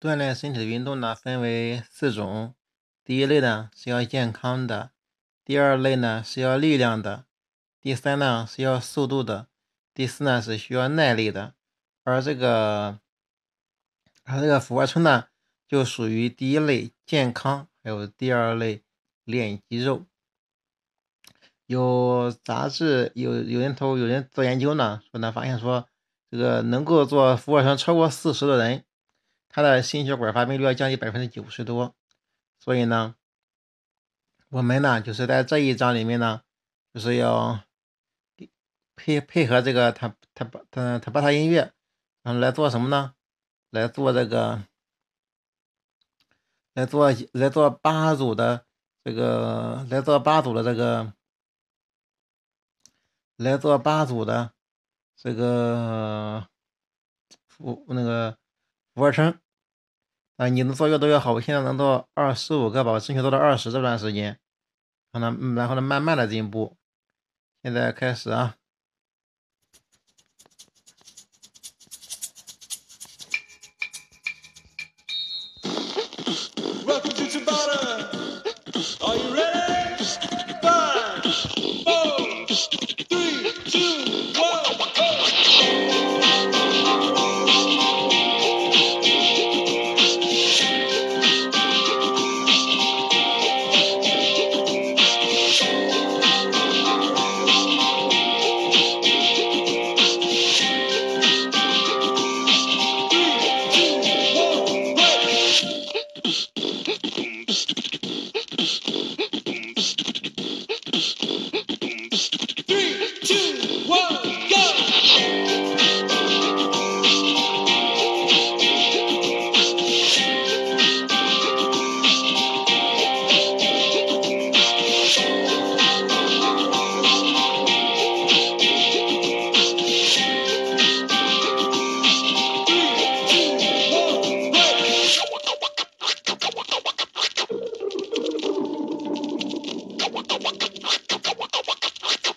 锻炼身体的运动呢，分为四种。第一类呢是要健康的，第二类呢是要力量的，第三呢是要速度的，第四呢是需要耐力的。而这个，而这个俯卧撑呢，就属于第一类健康，还有第二类练肌肉。有杂志有有人头有人做研究呢，说呢发现说，这个能够做俯卧撑超过四十的人，他的心血管发病率要降低百分之九十多。所以呢，我们呢就是在这一章里面呢，就是要配配合这个他他他他把他音乐，然后来做什么呢？来做这个，来做来做八组的这个，来做八组的这个。来做八组的这个我 那个俯卧撑啊，你能做越多越好。我现在能做二十五个吧，我争取做到二十这段时间，然后呢，然后呢，慢慢的进步。现在开始啊。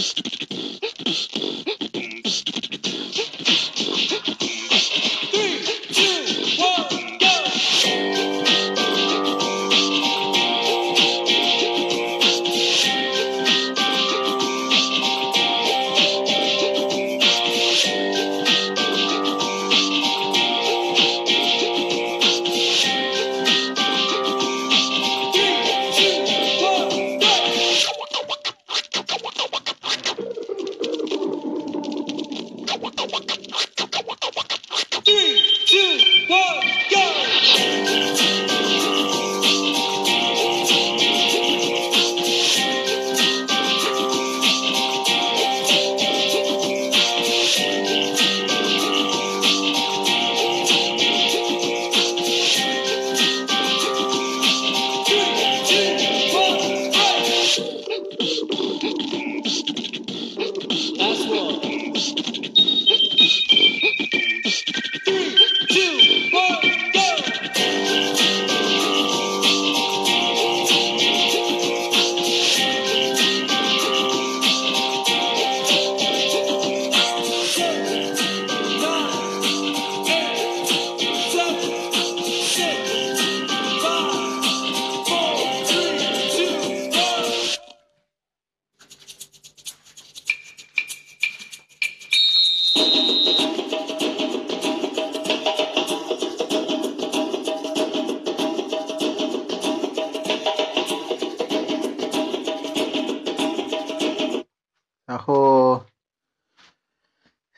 えっ? One, go!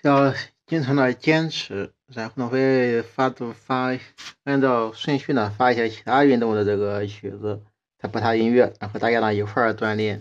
要经常的坚持，然后呢会发度发按照顺序呢发一些其他运动的这个曲子，再播他音乐，然后大家呢一块儿锻炼。